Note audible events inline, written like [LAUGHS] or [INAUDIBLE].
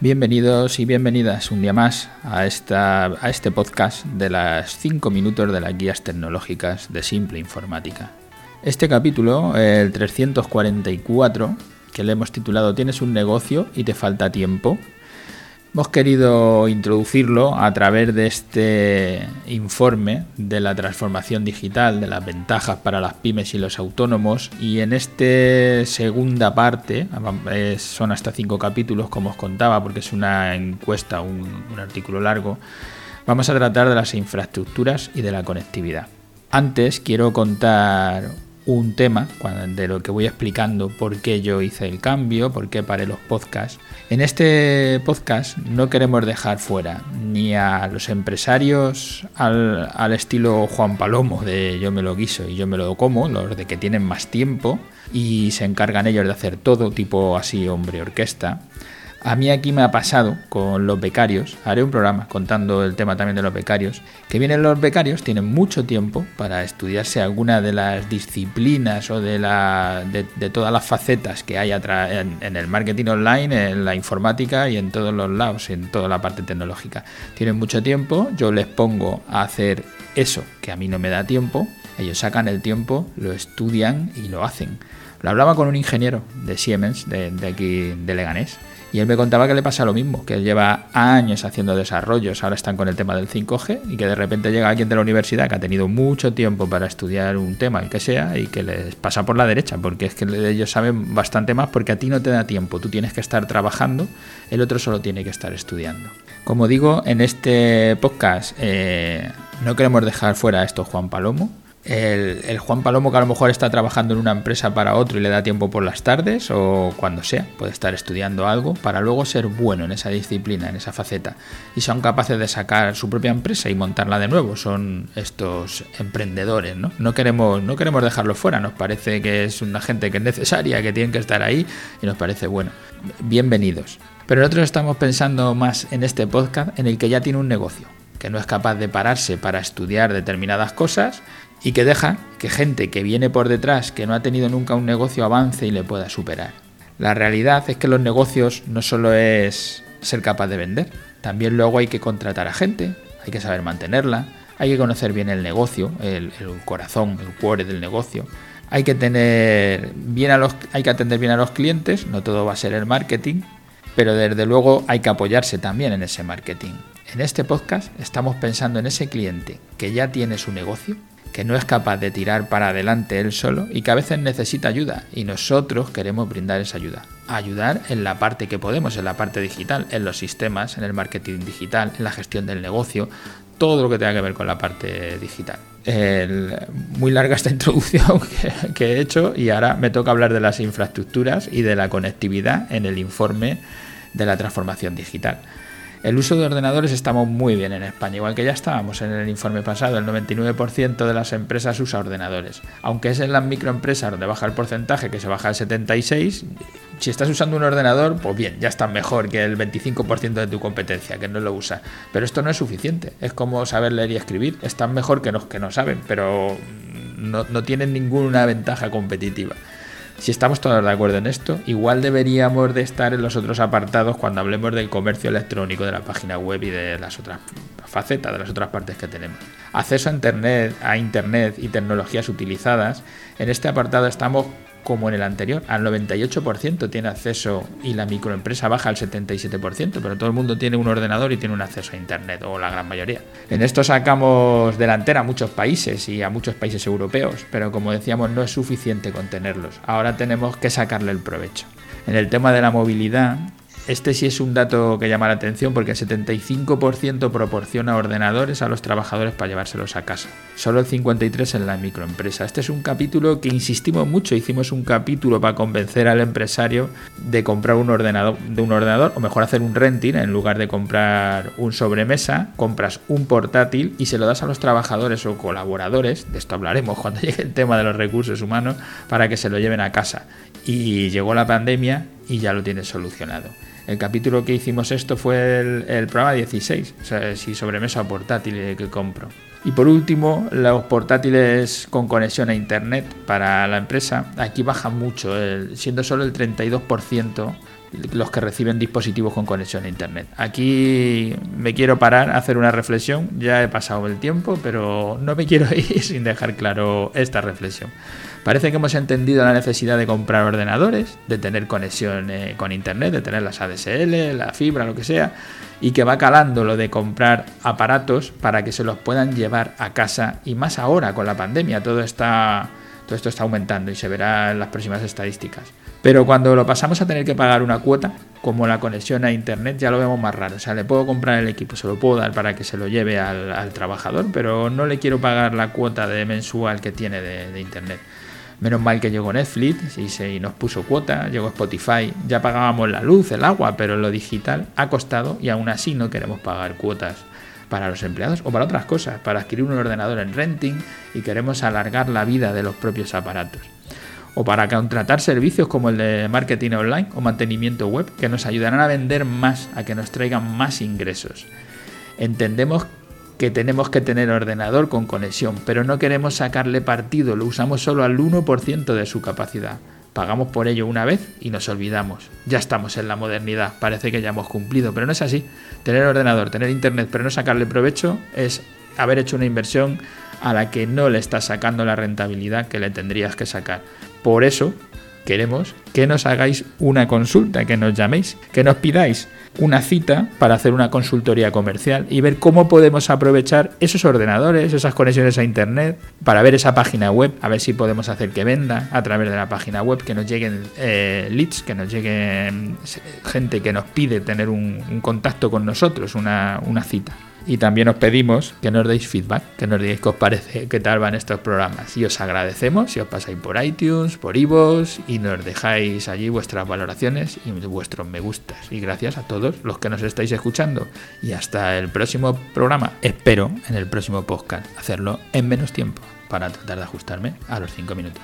Bienvenidos y bienvenidas un día más a, esta, a este podcast de las 5 minutos de las guías tecnológicas de Simple Informática. Este capítulo, el 344, que le hemos titulado Tienes un negocio y te falta tiempo, Hemos querido introducirlo a través de este informe de la transformación digital, de las ventajas para las pymes y los autónomos. Y en esta segunda parte, son hasta cinco capítulos, como os contaba, porque es una encuesta, un, un artículo largo, vamos a tratar de las infraestructuras y de la conectividad. Antes quiero contar un tema de lo que voy explicando por qué yo hice el cambio, por qué paré los podcasts. En este podcast no queremos dejar fuera ni a los empresarios al, estilo Juan Palomo de yo me lo guiso y yo me lo como, los de que tienen más tiempo y se encargan ellos de hacer todo, tipo así hombre orquesta a mí aquí me ha pasado con los becarios, haré un programa contando el tema también de los becarios, que vienen los becarios, tienen mucho tiempo para estudiarse alguna de las disciplinas o de, la, de, todas las facetas que hay en, en, el marketing online, en la informática y en todos los lados, en toda la parte tecnológica. Tienen mucho tiempo, yo les pongo a hacer eso que a mí no me da tiempo, ellos sacan el tiempo, lo estudian y lo hacen. Lo hablaba con un ingeniero de Siemens, de, aquí de Leganés, y él me contaba que le pasa lo mismo, que él lleva años haciendo desarrollos, ahora están con el tema del 5G y que de repente llega alguien de la universidad que ha tenido mucho tiempo para estudiar un tema, el que sea, y que les pasa por la derecha, porque es que ellos saben bastante más porque a ti no te da tiempo, tú tienes que estar trabajando, el otro solo tiene que estar estudiando. Como digo, en este podcast eh, no queremos dejar fuera esto Juan Palomo, el, Juan Palomo que a lo mejor está trabajando en una empresa para otro y le da tiempo por las tardes o cuando sea, puede estar estudiando algo para luego ser bueno en esa disciplina, en esa faceta. Y son capaces de sacar su propia empresa y montarla de nuevo. Son estos emprendedores, ¿no? No queremos, no queremos dejarlo fuera, nos parece que es una gente que es necesaria, que tienen que estar ahí y nos parece bueno. Bienvenidos. Pero nosotros estamos pensando más en este podcast en el que ya tiene un negocio que no es capaz de pararse para estudiar determinadas cosas y que deja que gente que viene por detrás, que no ha tenido nunca un negocio, avance y le pueda superar. La realidad es que los negocios no solo es ser capaz de vender, también luego hay que contratar a gente, hay que saber mantenerla, hay que conocer bien el negocio, el, corazón, el cuore del negocio. Hay que tener bien a los, hay que atender bien a los clientes, no todo va a ser el marketing, pero desde luego hay que apoyarse también en ese marketing. En este podcast estamos pensando en ese cliente que ya tiene su negocio, que no es capaz de tirar para adelante él solo y que a veces necesita ayuda y nosotros queremos brindar esa ayuda. Ayudar en la parte que podemos, en la parte digital, en los sistemas, en el marketing digital, en la gestión del negocio, todo lo que tenga que ver con la parte digital. muy larga esta [LAUGHS] introducción que he hecho y ahora me toca hablar de las infraestructuras y de la conectividad en el informe de la transformación digital. El uso de ordenadores estamos muy bien en España, igual que ya estábamos en el informe pasado, el 99% de las empresas usa ordenadores. Aunque es en las microempresas donde baja el porcentaje, que se baja al 76, si estás usando un ordenador, pues bien, ya está mejor que el 25% de tu competencia, que no lo usa. Pero esto no es suficiente, es como saber leer y escribir, están mejor que los que no saben, pero no, no tienen ninguna ventaja competitiva. Si estamos todos de acuerdo en esto, igual deberíamos de estar en los otros apartados cuando hablemos del comercio electrónico, de la página web y de las otras facetas, de las otras partes que tenemos. Acceso a Internet, a Internet y tecnologías utilizadas. En este apartado estamos como en el anterior. Al 98% tiene acceso y la microempresa baja al 77%, pero todo el mundo tiene un ordenador y tiene un acceso a Internet, o la gran mayoría. En esto sacamos delantera a muchos países y a muchos países europeos, pero como decíamos no es suficiente con tenerlos. Ahora tenemos que sacarle el provecho. En el tema de la movilidad, este sí es un dato que llama la atención porque el 75% proporciona ordenadores a los trabajadores para llevárselos a casa. Solo el 53% en la microempresa. Este es un capítulo que insistimos mucho. Hicimos un capítulo para convencer al empresario de comprar un ordenador, de un ordenador o mejor hacer un renting en lugar de comprar un sobremesa, compras un portátil y se lo das a los trabajadores o colaboradores. De esto hablaremos cuando [LAUGHS] llegue el tema de los recursos humanos para que se lo lleven a casa. Y llegó la pandemia y ya lo tienes solucionado. El capítulo que hicimos esto fue el, programa 16, o sea, si sobremesa portátil que compro. Y por último, los portátiles con conexión a Internet para la empresa, aquí baja mucho, siendo solo el 32% los que reciben dispositivos con conexión a Internet. Aquí me quiero parar, hacer una reflexión, ya he pasado el tiempo, pero no me quiero [LAUGHS] ir sin dejar claro esta reflexión. Parece que hemos entendido la necesidad de comprar ordenadores, de tener conexión eh, con Internet, de tener las ADSL, la fibra, lo que sea, y que va calando lo de comprar aparatos para que se los puedan llevar a casa y más ahora con la pandemia, todo está todo esto está aumentando y se verá en las próximas estadísticas. Pero cuando lo pasamos a tener que pagar una cuota, como la conexión a internet, ya lo vemos más raro. O sea, le puedo comprar el equipo, se lo puedo dar para que se lo lleve al, trabajador, pero no le quiero pagar la cuota de mensual que tiene de, internet. Menos mal que llegó Netflix y, se, nos puso cuota, llegó Spotify, ya pagábamos la luz, el agua, pero lo digital ha costado y aún así no queremos pagar cuotas para los empleados o para otras cosas, para adquirir un ordenador en renting y queremos alargar la vida de los propios aparatos. O para contratar servicios como el de marketing online o mantenimiento web que nos ayudarán a vender más, a que nos traigan más ingresos. Entendemos que tenemos que tener ordenador con conexión, pero no queremos sacarle partido, lo usamos solo al 1% de su capacidad. Pagamos por ello una vez y nos olvidamos. Ya estamos en la modernidad, parece que ya hemos cumplido, pero no es así. Tener ordenador, tener internet, pero no sacarle provecho es haber hecho una inversión a la que no le estás sacando la rentabilidad que le tendrías que sacar. Por eso queremos que nos hagáis una consulta, que nos llaméis, que nos pidáis una cita para hacer una consultoría comercial y ver cómo podemos aprovechar esos ordenadores, esas conexiones a internet, para ver esa página web, a ver si podemos hacer que venda a través de la página web, que nos lleguen eh, leads, que nos lleguen gente que nos pide tener un, contacto con nosotros, una cita y también os pedimos que nos deis feedback, que nos digáis qué os parece, qué tal van estos programas. Y os agradecemos si os pasáis por iTunes, por iVoox y nos dejáis allí vuestras valoraciones y vuestros me gustas. Y gracias a todos los que nos estáis escuchando. Y hasta el próximo programa. Espero en el próximo podcast hacerlo en menos tiempo para tratar de ajustarme a los 5 minutos.